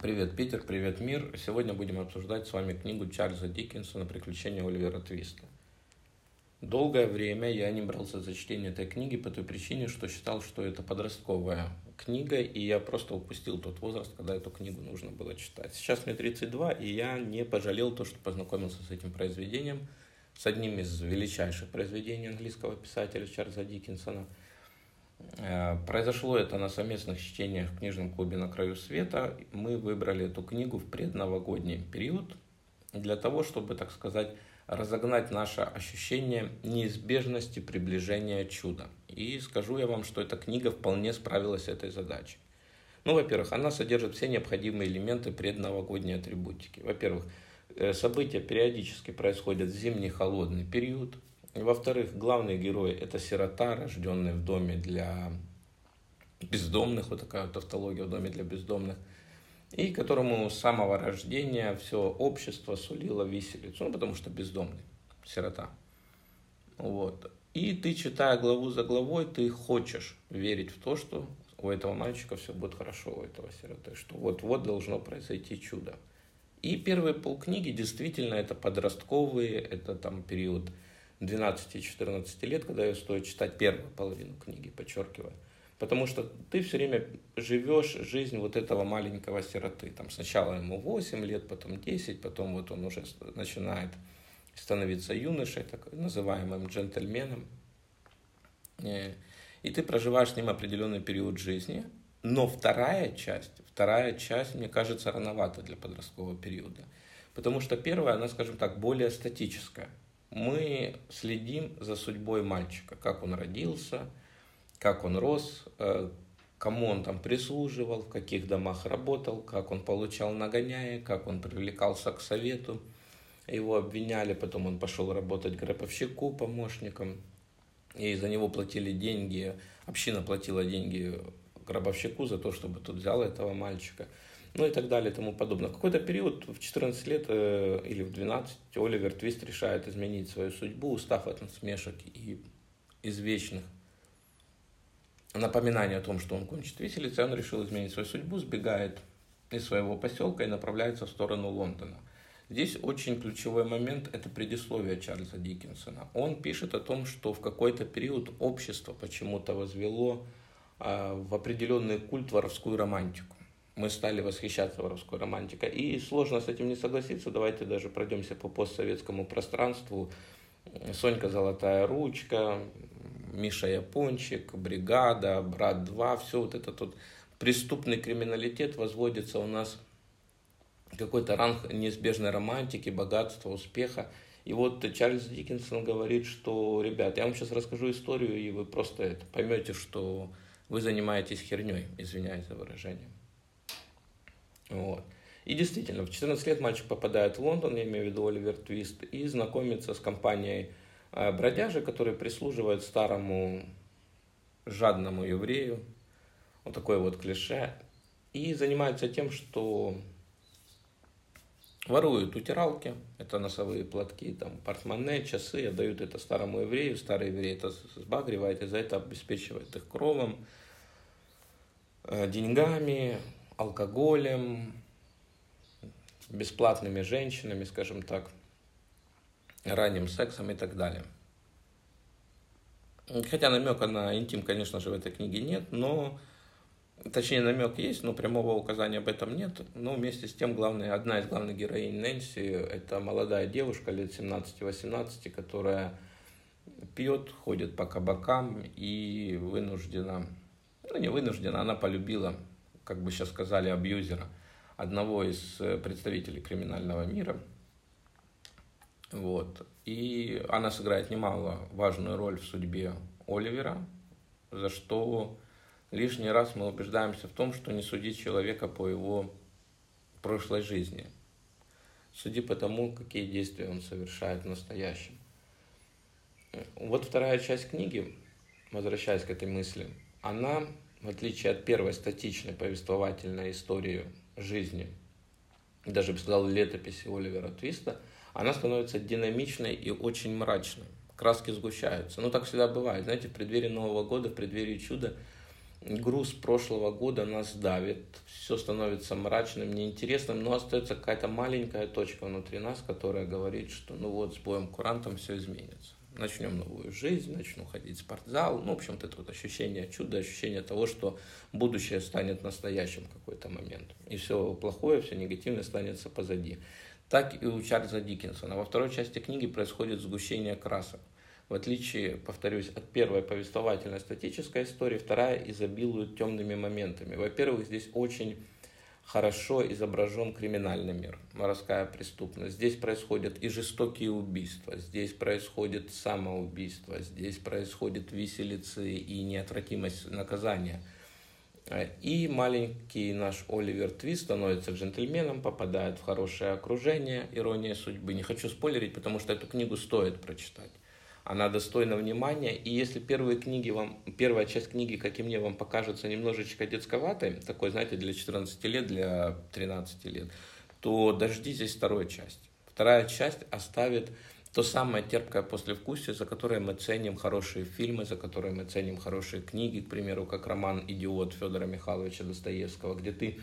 Привет, Питер, привет, мир. Сегодня будем обсуждать с вами книгу Чарльза Диккенсона «Приключения Оливера Твиста». Долгое время я не брался за чтение этой книги по той причине, что считал, что это подростковая книга, и я просто упустил тот возраст, когда эту книгу нужно было читать. Сейчас мне 32, и я не пожалел то, что познакомился с этим произведением, с одним из величайших произведений английского писателя Чарльза Диккенсона – произошло это на совместных чтениях в книжном клубе «На краю света». Мы выбрали эту книгу в предновогодний период для того, чтобы, так сказать, разогнать наше ощущение неизбежности приближения чуда. И скажу я вам, что эта книга вполне справилась с этой задачей. Ну, во-первых, она содержит все необходимые элементы предновогодней атрибутики. Во-первых, э, события периодически происходят в зимний холодный период – во-вторых, главный герой – это сирота, рожденный в доме для бездомных, вот такая вот автология в доме для бездомных, и которому с самого рождения все общество сулило виселицу, ну, потому что бездомный, сирота. Вот. И ты, читая главу за главой, ты хочешь верить в то, что у этого мальчика все будет хорошо, у этого сироты, что вот-вот должно произойти чудо. И первые полкниги действительно это подростковые, это там период 12-14 лет, когда ее стоит читать первую половину книги, подчеркиваю. Потому что ты все время живешь жизнь вот этого маленького сироты. Там сначала ему 8 лет, потом 10, потом вот он уже начинает становиться юношей, так называемым джентльменом. Э, и ты проживаешь с ним определенный период жизни. Но вторая часть, вторая часть, мне кажется, рановата для подросткового периода. Потому что первая, она, скажем так, более статическая мы следим за судьбой мальчика, как он родился, как он рос, э, кому он там прислуживал, в каких домах работал, как он получал нагоняя, как он привлекался к совету. Его обвиняли, потом он пошел работать гробовщику, помощником, и за него платили деньги, община платила деньги гробовщику за то, чтобы тот взял этого мальчика ну и так далее и тому подобное. В какой-то период, в 14 лет э, или в 12, Оливер Твист решает изменить свою судьбу, устав от насмешек и извечных напоминаний о том, что он кончит виселицей, он решил изменить свою судьбу, сбегает из своего поселка и направляется в сторону Лондона. Здесь очень ключевой момент – это предисловие Чарльза Диккенсона. Он пишет о том, что в какой-то период общество почему-то возвело э, в определенный культ воровскую романтику мы стали восхищаться воровской романтикой. И сложно с этим не согласиться. Давайте даже пройдемся по постсоветскому пространству. Сонька Золотая Ручка, Миша Япончик, Бригада, Брат 2, все вот этот вот преступный криминалитет возводится у нас какой-то ранг неизбежной романтики, богатства, успеха. И вот Чарльз Диккенсон говорит, что, ребят, я вам сейчас расскажу историю, и вы просто это поймете, что вы занимаетесь херней, извиняюсь за выражение. Вот. И действительно, в 14 лет мальчик попадает в Лондон, я имею в виду Оливер Твист, и знакомится с компанией э, бродяжи, которые прислуживают старому жадному еврею, вот такое вот клише, и занимаются тем, что воруют утиралки, это носовые платки, там, портмоне, часы, отдают это старому еврею, старый еврей это сбагривает, и за это обеспечивает их кровом, э, деньгами, алкоголем, бесплатными женщинами, скажем так, ранним сексом и так далее. Хотя намека на интим, конечно же, в этой книге нет, но Точнее, намек есть, но прямого указания об этом нет. Но вместе с тем, главная, одна из главных героинь Нэнси – это молодая девушка лет 17-18, которая пьет, ходит по кабакам и вынуждена, ну не вынуждена, она полюбила как бы сейчас сказали, абьюзера, одного из э, представителей криминального мира. Вот. И она сыграет немало важную роль в судьбе Оливера, за что лишний раз мы убеждаемся в том, что не судить человека по его прошлой жизни. Суди по тому, какие действия он совершает в настоящем. Вот вторая часть книги, возвращаясь к этой мысли, она в отличие от первой статичной повествовательной истории жизни, даже бы сказал летописи Оливера Твиста, она становится динамичной и очень мрачной. Краски сгущаются. Ну, так всегда бывает. Знаете, в преддверии Нового года, в преддверии чуда груз прошлого года нас давит, все становится мрачным, неинтересным, но остается какая-то маленькая точка внутри нас, которая говорит, что ну вот с боем курантом все изменится. Начнем новую жизнь, начну ходить в спортзал. Ну, в общем-то, это вот ощущение чуда, ощущение того, что будущее станет настоящим в какой-то момент. И все плохое, все негативное останется позади. Так и у Чарльза Диккенсона. Во второй части книги происходит сгущение красок. В отличие, повторюсь, от первой повествовательной статической истории, вторая изобилует темными моментами. Во-первых, здесь очень хорошо изображен криминальный мир, морская преступность. Здесь происходят и жестокие убийства, здесь происходит самоубийство, здесь происходит виселицы и неотвратимость наказания. И маленький наш Оливер Твист становится джентльменом, попадает в хорошее окружение, ирония судьбы. Не хочу спойлерить, потому что эту книгу стоит прочитать она достойна внимания. И если первые книги вам, первая часть книги, как и мне, вам покажется немножечко детсковатой, такой, знаете, для 14 лет, для 13 лет, то дождитесь второй части. Вторая часть оставит то самое терпкое послевкусие, за которое мы ценим хорошие фильмы, за которые мы ценим хорошие книги, к примеру, как роман «Идиот» Федора Михайловича Достоевского, где ты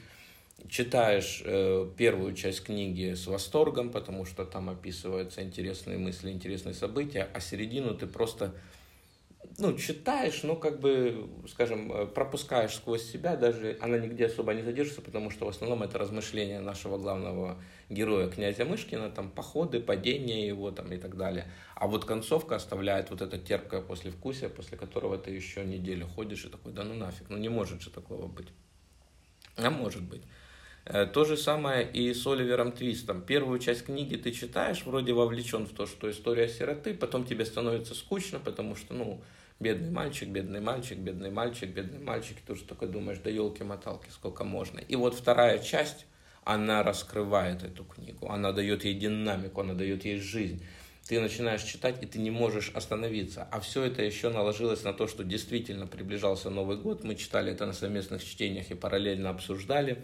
читаешь э, первую часть книги с восторгом, потому что там описываются интересные мысли, интересные события, а середину ты просто ну, читаешь, но как бы, скажем, э, пропускаешь сквозь себя, даже она нигде особо не задержится, потому что в основном это размышления нашего главного героя, князя Мышкина, там, походы, падения его там и так далее. А вот концовка оставляет вот это терпкое послевкусие, после которого ты еще неделю ходишь и такой, да ну нафиг, ну не может же такого быть. А может быть. Э, то же самое и с Оливером Твистом. Первую часть книги ты читаешь, вроде вовлечен в то, что история сироты, потом тебе становится скучно, потому что, ну, бедный мальчик, бедный мальчик, бедный мальчик, бедный мальчик, и ты уже такой думаешь, да елки-моталки, сколько можно. И вот вторая часть, она раскрывает эту книгу, она дает ей динамику, она дает ей жизнь. Ты начинаешь читать, и ты не можешь остановиться. А все это еще наложилось на то, что действительно приближался Новый год. Мы читали это на совместных чтениях и параллельно обсуждали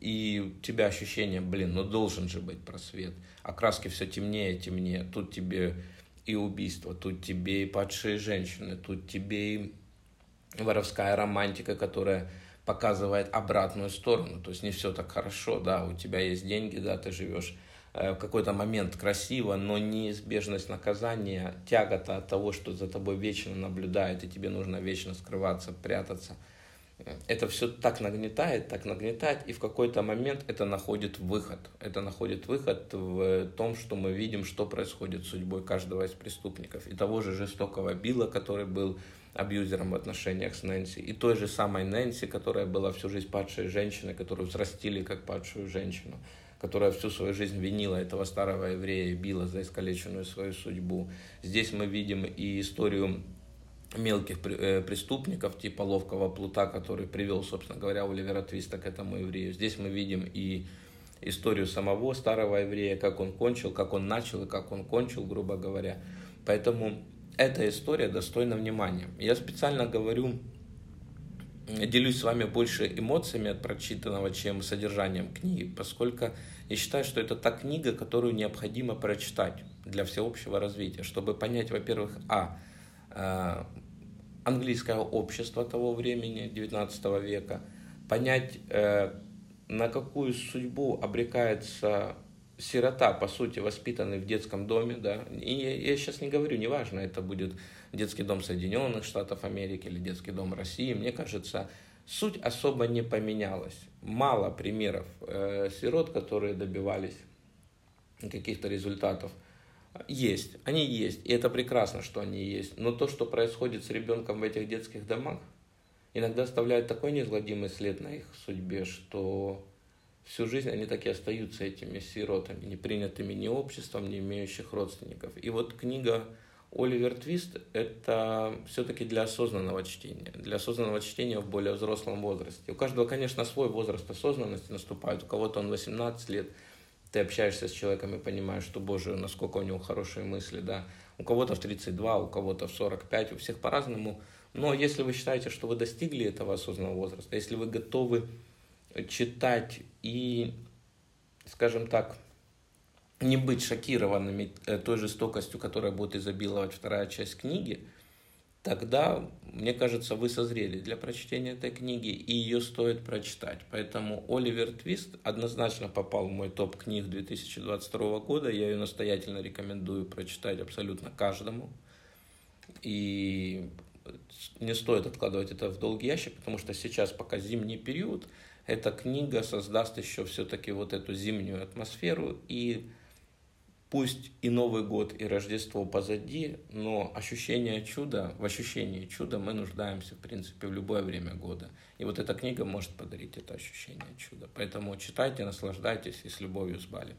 и у тебя ощущение, блин, ну должен же быть просвет. А краски все темнее, темнее. Тут тебе и убийство, тут тебе и падшие женщины, тут тебе и воровская романтика, которая показывает обратную сторону. То есть не все так хорошо, да, у тебя есть деньги, да, ты живешь э, в какой-то момент красиво, но неизбежность наказания, тягота от того, что за тобой вечно наблюдает, и тебе нужно вечно скрываться, прятаться – это все так нагнетает, так нагнетает, и в какой-то момент это находит выход. Это находит выход в том, что мы видим, что происходит с судьбой каждого из преступников. И того же жестокого Билла, который был абьюзером в отношениях с Нэнси, и той же самой Нэнси, которая была всю жизнь падшей женщиной, которую взрастили как падшую женщину, которая всю свою жизнь винила этого старого еврея Билла за искалеченную свою судьбу. Здесь мы видим и историю мелких э, преступников, типа ловкого плута, который привел, собственно говоря, Оливера Твиста к этому еврею. Здесь мы видим и историю самого старого еврея, как он кончил, как он начал и как он кончил, грубо говоря. Поэтому эта история достойна внимания. Я специально говорю, делюсь с вами больше эмоциями от прочитанного, чем содержанием книги, поскольку я считаю, что это та книга, которую необходимо прочитать для всеобщего развития, чтобы понять, во-первых, а, Э, английское общество того времени, 19 века, понять, э, на какую судьбу обрекается сирота, по сути, воспитанный в детском доме, да, и я, сейчас не говорю, неважно, это будет детский дом Соединенных Штатов Америки или детский дом России, мне кажется, суть особо не поменялась. Мало примеров э, сирот, которые добивались каких-то результатов – есть, они есть, и это прекрасно, что они есть. Но то, что происходит с ребенком в этих детских домах, иногда оставляет такой неизгладимый след на их судьбе, что всю жизнь они так и остаются этими сиротами, не принятыми ни обществом, не имеющих родственников. И вот книга Оливер Твист – это все-таки для осознанного чтения, для осознанного чтения в более взрослом возрасте. У каждого, конечно, свой возраст осознанности наступает, у кого-то он 18 лет – ты общаешься с человеком и понимаешь, что, боже, насколько у него хорошие мысли, да. У кого-то в 32, у кого-то в 45, у всех по-разному. Но если вы считаете, что вы достигли этого осознанного возраста, если вы готовы читать и, скажем так, не быть шокированными э, той жестокостью, которая будет изобиловать вторая часть книги, тогда, мне кажется, вы созрели для прочтения этой книги, и ее стоит прочитать. Поэтому Оливер Твист однозначно попал в мой топ книг 2022 года. Я ее настоятельно рекомендую прочитать абсолютно каждому. И не стоит откладывать это в долгий ящик, потому что сейчас пока зимний период, эта книга создаст еще все-таки вот эту зимнюю атмосферу и Пусть и Новый год, и Рождество позади, но ощущение чуда, в ощущении чуда мы нуждаемся, в принципе, в любое время года. И вот эта книга может подарить это ощущение чуда. Поэтому читайте, наслаждайтесь и с любовью с Бали.